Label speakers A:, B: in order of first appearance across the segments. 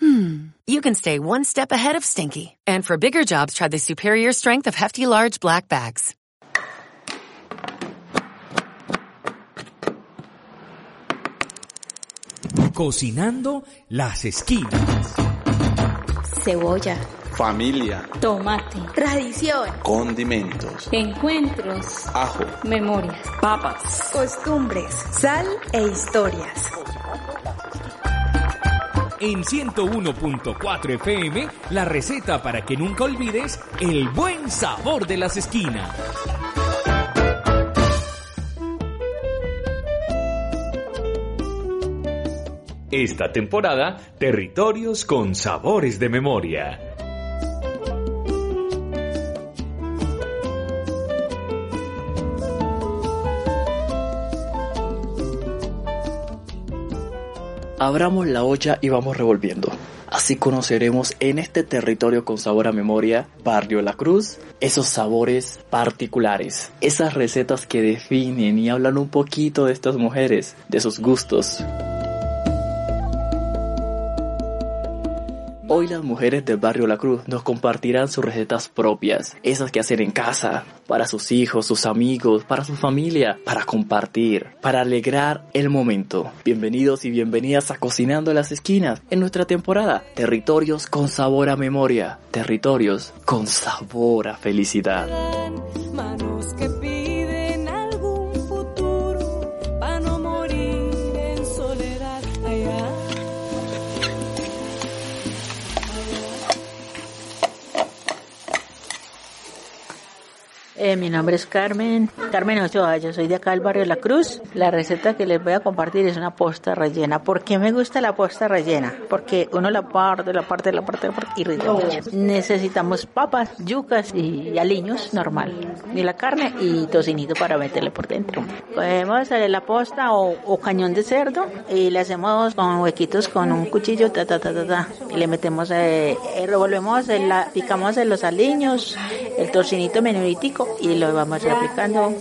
A: hmm, you can stay one step ahead of stinky. And for bigger jobs, try the superior strength of Hefty Large Black Bags.
B: Cocinando las esquinas.
C: Cebolla,
D: familia,
C: tomate, tradición,
D: condimentos,
C: encuentros,
D: ajo,
C: memorias,
E: papas, costumbres, sal e historias.
B: En 101.4 FM, la receta para que nunca olvides el buen sabor de las esquinas. Esta temporada, territorios con sabores de memoria.
F: Abramos la olla y vamos revolviendo. Así conoceremos en este territorio con sabor a memoria, Barrio La Cruz, esos sabores particulares, esas recetas que definen y hablan un poquito de estas mujeres, de sus gustos. Hoy las mujeres del barrio La Cruz nos compartirán sus recetas propias, esas que hacen en casa, para sus hijos, sus amigos, para su familia, para compartir, para alegrar el momento. Bienvenidos y bienvenidas a Cocinando las Esquinas en nuestra temporada Territorios con sabor a memoria, territorios con sabor a felicidad.
G: Eh, mi nombre es Carmen, Carmen Ochoa, yo soy de acá del barrio La Cruz. La receta que les voy a compartir es una posta rellena. ¿Por qué me gusta la posta rellena? Porque uno la parte, la parte, la parte, la parte y rellena. Necesitamos papas, yucas y aliños normal. Y la carne y tocinito para meterle por dentro. Cogemos la posta o, cañón de cerdo y le hacemos con huequitos con un cuchillo, ta, ta, ta, ta, ta. Y le metemos, eh, eh revolvemos, la, picamos los aliños, el tocinito menuditico y lo vamos aplicando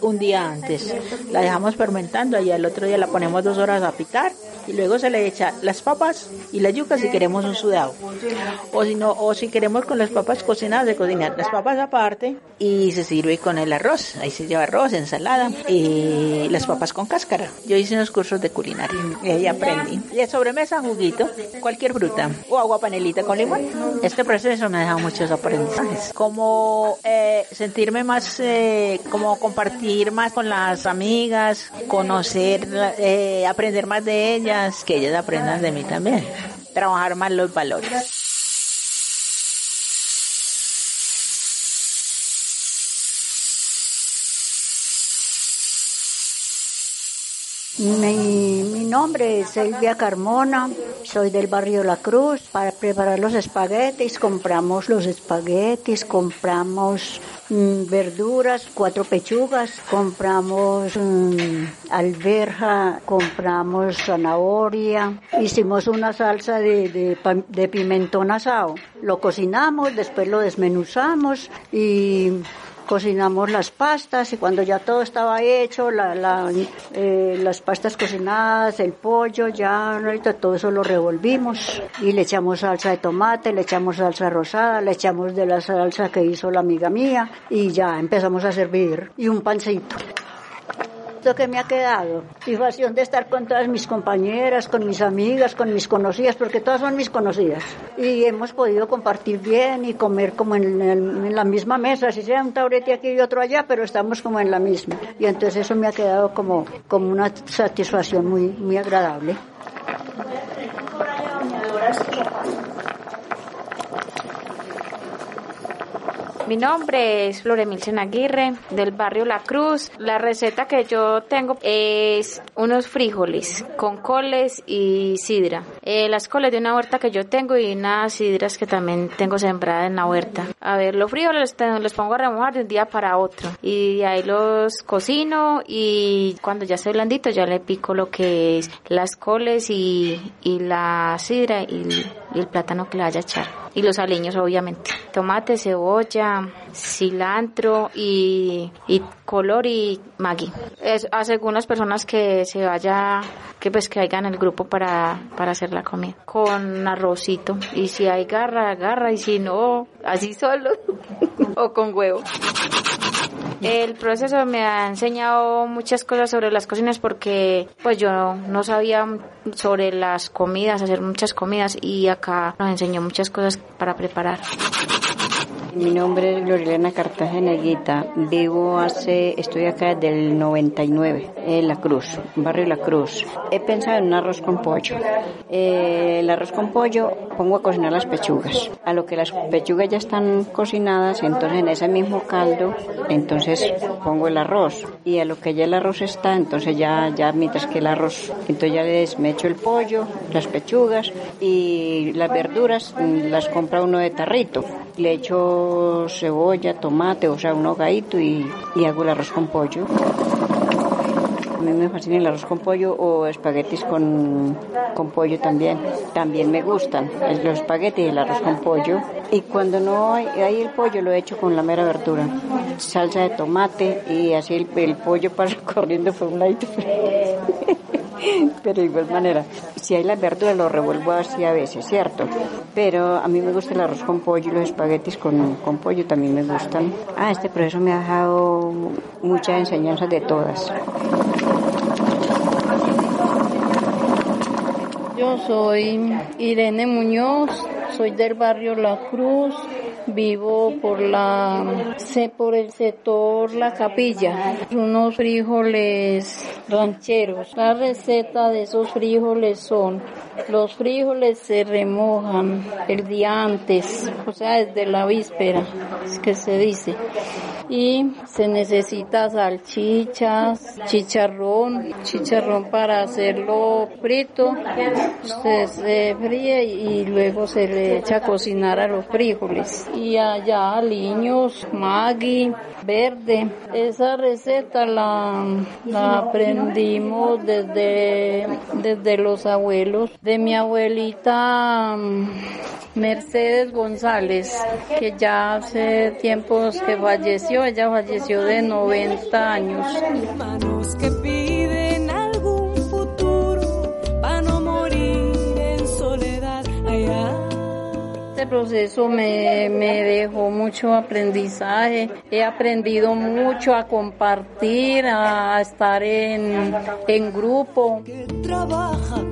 G: un día antes. La dejamos fermentando y al otro día la ponemos dos horas a picar y luego se le echa las papas y la yuca si queremos un sudado. O si no, o si queremos con las papas cocinadas, de cocinar las papas aparte y se sirve con el arroz. Ahí se lleva arroz, ensalada y las papas con cáscara. Yo hice unos cursos de culinaria y ahí aprendí. Y de sobremesa, juguito, cualquier fruta o agua panelita con limón. Este proceso me ha dejado muchos aprendizajes. Como eh, sentirme más, eh, como compartir más con las amigas, conocer, eh, aprender más de ellas que ellas aprendan de mí también. Trabajar más los valores.
H: Mi, mi, nombre es Silvia Carmona, soy del barrio La Cruz. Para preparar los espaguetis compramos los espaguetis, compramos mm, verduras, cuatro pechugas, compramos mm, alberja, compramos zanahoria, hicimos una salsa de, de pimentón asado. Lo cocinamos, después lo desmenuzamos y cocinamos las pastas y cuando ya todo estaba hecho, la, eh, las pastas cocinadas, el pollo, ya todo eso lo revolvimos y le echamos salsa de tomate, le echamos salsa rosada, le echamos de la salsa que hizo la amiga mía y ya empezamos a servir y un pancito que me ha quedado. Situación de estar con todas mis compañeras, con mis amigas, con mis conocidas, porque todas son mis conocidas. Y hemos podido compartir bien y comer como en, la misma mesa, si sea un taurete aquí y otro allá, pero estamos como en la misma. Y entonces eso me ha quedado como, como una satisfacción muy, muy agradable.
I: Mi nombre es Floremilsen Aguirre del barrio La Cruz. La receta que yo tengo es unos frijoles con coles y sidra. Eh, las coles de una huerta que yo tengo y unas sidras que también tengo sembrada en la huerta. A ver, los frijoles los pongo a remojar de un día para otro y ahí los cocino y cuando ya esté blandito ya le pico lo que es las coles y, y la sidra y, y el plátano que le vaya a echar y los aliños obviamente. Tomate, cebolla, cilantro y, y color y maggi. Es a según las personas que se vaya, que pues que hagan el grupo para, para hacer la comida. Con arrocito. Y si hay garra, garra. Y si no, así solo. o con huevo. El proceso me ha enseñado muchas cosas sobre las cocinas porque pues yo no sabía sobre las comidas, hacer muchas comidas y acá nos enseñó muchas cosas para preparar.
J: Mi nombre es Glorilena Cartageneguita. Vivo hace, estoy acá desde el 99, en La Cruz, barrio La Cruz. He pensado en un arroz con pollo. Eh, el arroz con pollo pongo a cocinar las pechugas. A lo que las pechugas ya están cocinadas, entonces en ese mismo caldo, entonces pongo el arroz. Y a lo que ya el arroz está, entonces ya, ya mientras que el arroz, entonces ya les me echo el pollo, las pechugas y las verduras las compra uno de tarrito. Le echo cebolla, tomate, o sea, un hogadito y, hago el arroz con pollo. A mí me fascina el arroz con pollo o espaguetis con, con pollo también. También me gustan los espaguetis y el arroz con pollo. Y cuando no hay, hay el pollo lo he hecho con la mera verdura. Salsa de tomate y así el, el pollo pasa corriendo por un lado. pero de igual manera, si hay la verdura lo revuelvo así a veces, ¿cierto? Pero a mí me gusta el arroz con pollo y los espaguetis con, con pollo también me gustan. Ah, este proceso me ha dejado muchas enseñanzas de todas.
K: Yo soy Irene Muñoz, soy del barrio La Cruz, vivo por la por el sector La Capilla, unos frijoles rancheros. La receta de esos frijoles son los frijoles se remojan el día antes, o sea, desde la víspera, es que se dice. Y se necesita salchichas, chicharrón, chicharrón para hacerlo frito, se, se fríe y luego se le echa a cocinar a los frijoles. Y allá aliños, maggi, verde. Esa receta la, la aprendimos desde, desde los abuelos de mi abuelita mm, Mercedes González, que ya hace tiempos que falleció, ella falleció de 90 años. Proceso me, me, dejó mucho aprendizaje. He aprendido mucho a compartir, a estar en, en grupo.
L: Que trabaja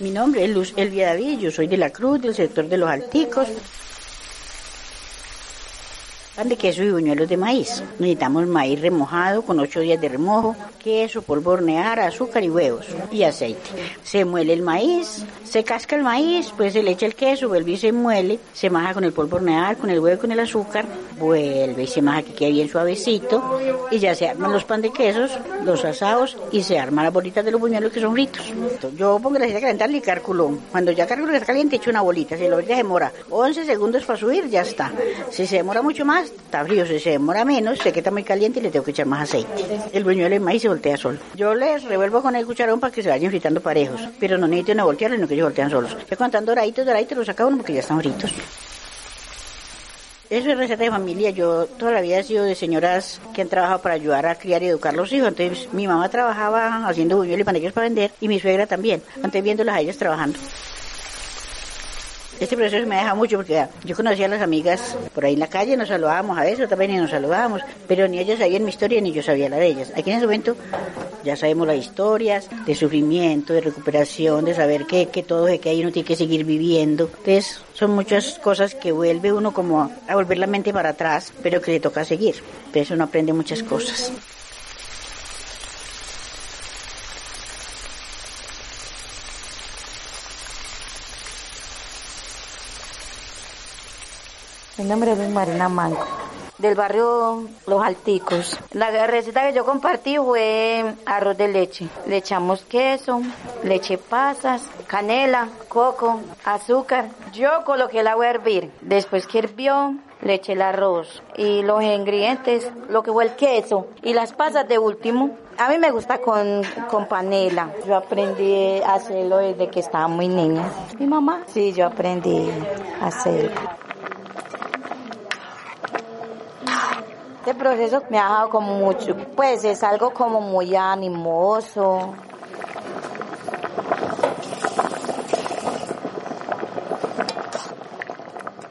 M: Mi nombre es Luz Elvia David, yo soy de la Cruz, del sector de los Alticos. Pan de queso y buñuelos de maíz. Necesitamos maíz remojado con 8 días de remojo, queso, polvo hornear, azúcar y huevos y aceite. Se muele el maíz, se casca el maíz, pues se le echa el queso, vuelve y se muele, se maja con el polvo hornear, con el huevo y con el azúcar, vuelve y se maja que quede bien suavecito y ya se arman los pan de quesos, los asados y se arman las bolitas de los buñuelos que son fritos. Yo pongo la cita a calentar y cálculo. Cuando ya cálculo que está caliente, echo una bolita. Si la bolita demora 11 segundos para subir, ya está. Si se demora mucho más, está frío. Se demora menos, sé que está muy caliente y le tengo que echar más aceite. El buñuelo de maíz se voltea solo. Yo les revuelvo con el cucharón para que se vayan fritando parejos, pero no necesito una voltearla, sino que ellos voltean solos. Ya cuando están doraditos, doraditos, los saca porque ya están fritos. Eso es receta de familia. Yo toda la vida he sido de señoras que han trabajado para ayudar a criar y educar los hijos. Entonces, mi mamá trabajaba haciendo buñuelos y panellos para vender y mi suegra también. Antes viéndolas a ellas trabajando. Este proceso me deja mucho porque yo conocía a las amigas por ahí en la calle, nos saludábamos a veces también y nos saludábamos, pero ni ellas sabían mi historia ni yo sabía la de ellas. Aquí en ese momento ya sabemos las historias de sufrimiento, de recuperación, de saber que, que todo es que hay uno tiene que seguir viviendo. Entonces son muchas cosas que vuelve uno como a volver la mente para atrás, pero que le toca seguir. Entonces uno aprende muchas cosas.
N: Mi nombre es Marina Manco, del barrio Los Alticos. La receta que yo compartí fue arroz de leche. Le echamos queso, leche pasas, canela, coco, azúcar. Yo coloqué el agua a hervir. Después que hirvió, le eché el arroz y los ingredientes, lo que fue el queso y las pasas de último. A mí me gusta con, con panela. Yo aprendí a hacerlo desde que estaba muy niña. ¿Mi mamá? Sí, yo aprendí a hacerlo. Este proceso me ha dejado como mucho, pues es algo como muy animoso.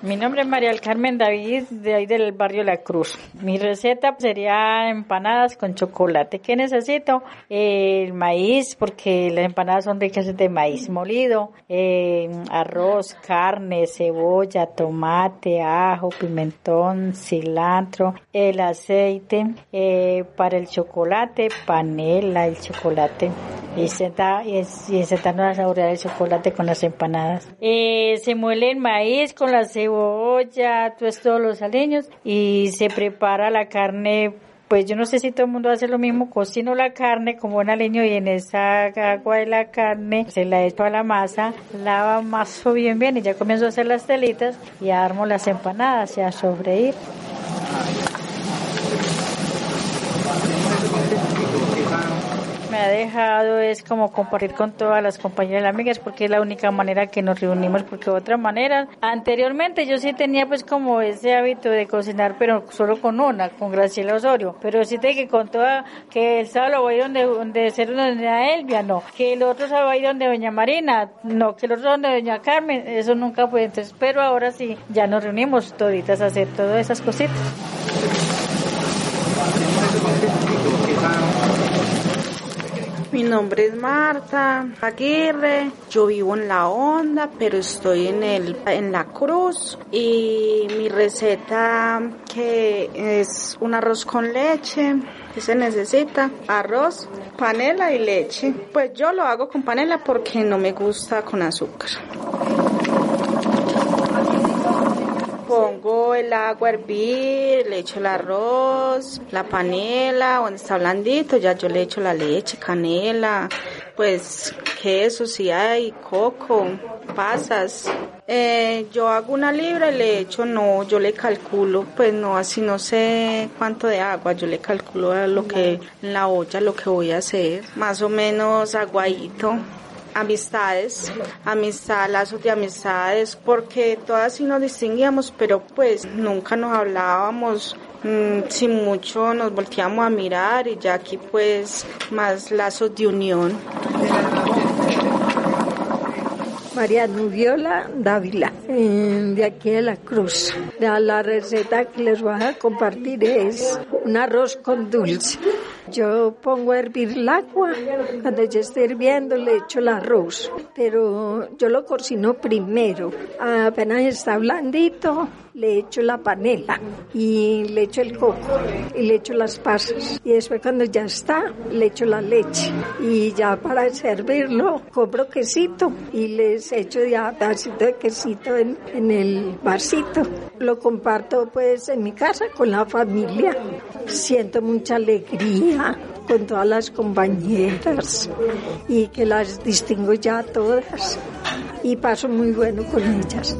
G: Mi nombre es María del Carmen David, de ahí del barrio La Cruz. Mi receta sería empanadas con chocolate. ¿Qué necesito? el maíz, porque las empanadas son ricas de maíz molido, eh, arroz, carne, cebolla, tomate, ajo, pimentón, cilantro, el aceite, eh, para el chocolate, panela, el chocolate. Y, senta, y, y a saborear el chocolate con las empanadas. Eh, se muele el maíz con la cebolla, pues todos los aleños y se prepara la carne pues yo no sé si todo el mundo hace lo mismo, cocino la carne como un aleño y en esa agua de la carne se la echo a la masa, la amaso bien bien y ya comienzo a hacer las telitas y armo las empanadas y a sobreír. Ha dejado es como compartir con todas las compañeras y amigas porque es la única manera que nos reunimos porque otra manera. Anteriormente yo sí tenía pues como ese hábito de cocinar pero solo con una con Graciela Osorio. Pero sí te que con toda que el sábado voy donde donde ser doña Elvia no. Que el otro sábado voy donde doña Marina no. Que el otro donde doña Carmen eso nunca fue. Entonces pero ahora sí ya nos reunimos toditas a hacer todas esas cositas
O: Mi nombre es Marta Aguirre. Yo vivo en La Honda, pero estoy en el en La Cruz y mi receta que es un arroz con leche. que se necesita? Arroz, panela y leche. Pues yo lo hago con panela porque no me gusta con azúcar. pongo el agua a hervir, le echo el arroz, la panela, donde está blandito, ya yo le echo la leche, canela, pues queso si hay, coco, pasas. Eh, yo hago una libra y le echo, no, yo le calculo, pues no, así no sé cuánto de agua, yo le calculo lo que en la olla, lo que voy a hacer, más o menos aguadito amistades, amistad, lazos de amistades, porque todas sí nos distinguíamos, pero pues nunca nos hablábamos, mmm, sin mucho nos volteamos a mirar y ya aquí pues más lazos de unión.
J: María Nubiola Dávila, de aquí de la Cruz. La receta que les voy a compartir es un arroz con dulce. Yo pongo a hervir el agua, cuando ya esté hirviendo le echo el arroz, pero yo lo cocino primero. Apenas está blandito, le echo la panela y le echo el coco y le echo las pasas. Y después cuando ya está, le echo la leche. Y ya para servirlo, compro quesito y les echo ya pedacito de quesito en, en el vasito. Lo comparto pues en mi casa con la familia. Siento mucha alegría con todas las compañeras y que las distingo ya todas y paso muy bueno con ellas.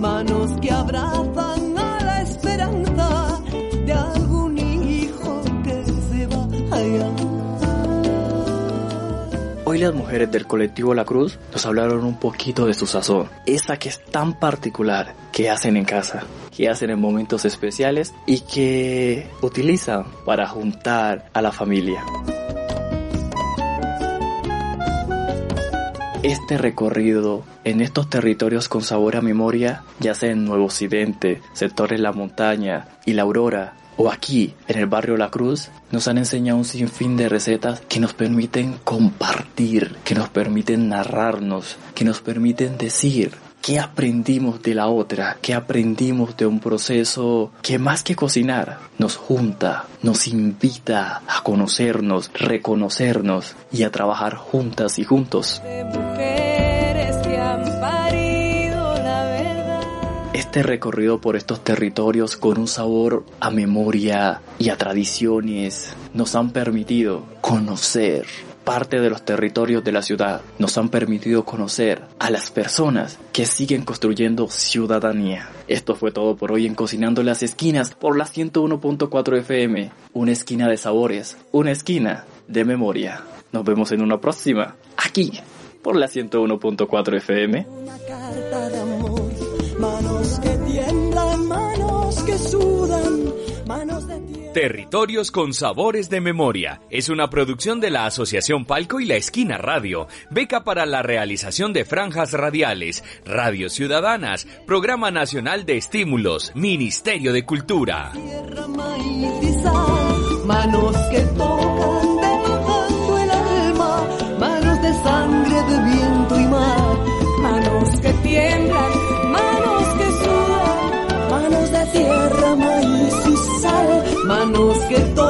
L: Manos que abrazan a la esperanza de algún hijo que se va allá.
F: Hoy familias mujeres del colectivo La Cruz nos hablaron un poquito de su sazón, esa que es tan particular que hacen en casa, que hacen en momentos especiales y que utilizan para juntar a la familia. Este recorrido en estos territorios con sabor a memoria, ya sea en Nuevo Occidente, sectores La Montaña y La Aurora, o aquí en el barrio La Cruz, nos han enseñado un sinfín de recetas que nos permiten compartir, que nos permiten narrarnos, que nos permiten decir ¿Qué aprendimos de la otra? ¿Qué aprendimos de un proceso que más que cocinar nos junta, nos invita a conocernos, reconocernos y a trabajar juntas y juntos? Este recorrido por estos territorios con un sabor a memoria y a tradiciones nos han permitido conocer parte de los territorios de la ciudad nos han permitido conocer a las personas que siguen construyendo ciudadanía. Esto fue todo por hoy en Cocinando las Esquinas por la 101.4 FM. Una esquina de sabores, una esquina de memoria. Nos vemos en una próxima, aquí, por la 101.4 FM.
L: Una carta de amor, manos que manos que sudan, manos de tierra.
B: Territorios con Sabores de Memoria. Es una producción de la Asociación Palco y La Esquina Radio, beca para la realización de franjas radiales, radios ciudadanas, Programa Nacional de Estímulos, Ministerio de Cultura.
L: Tierra, manos que tocan manos que tocan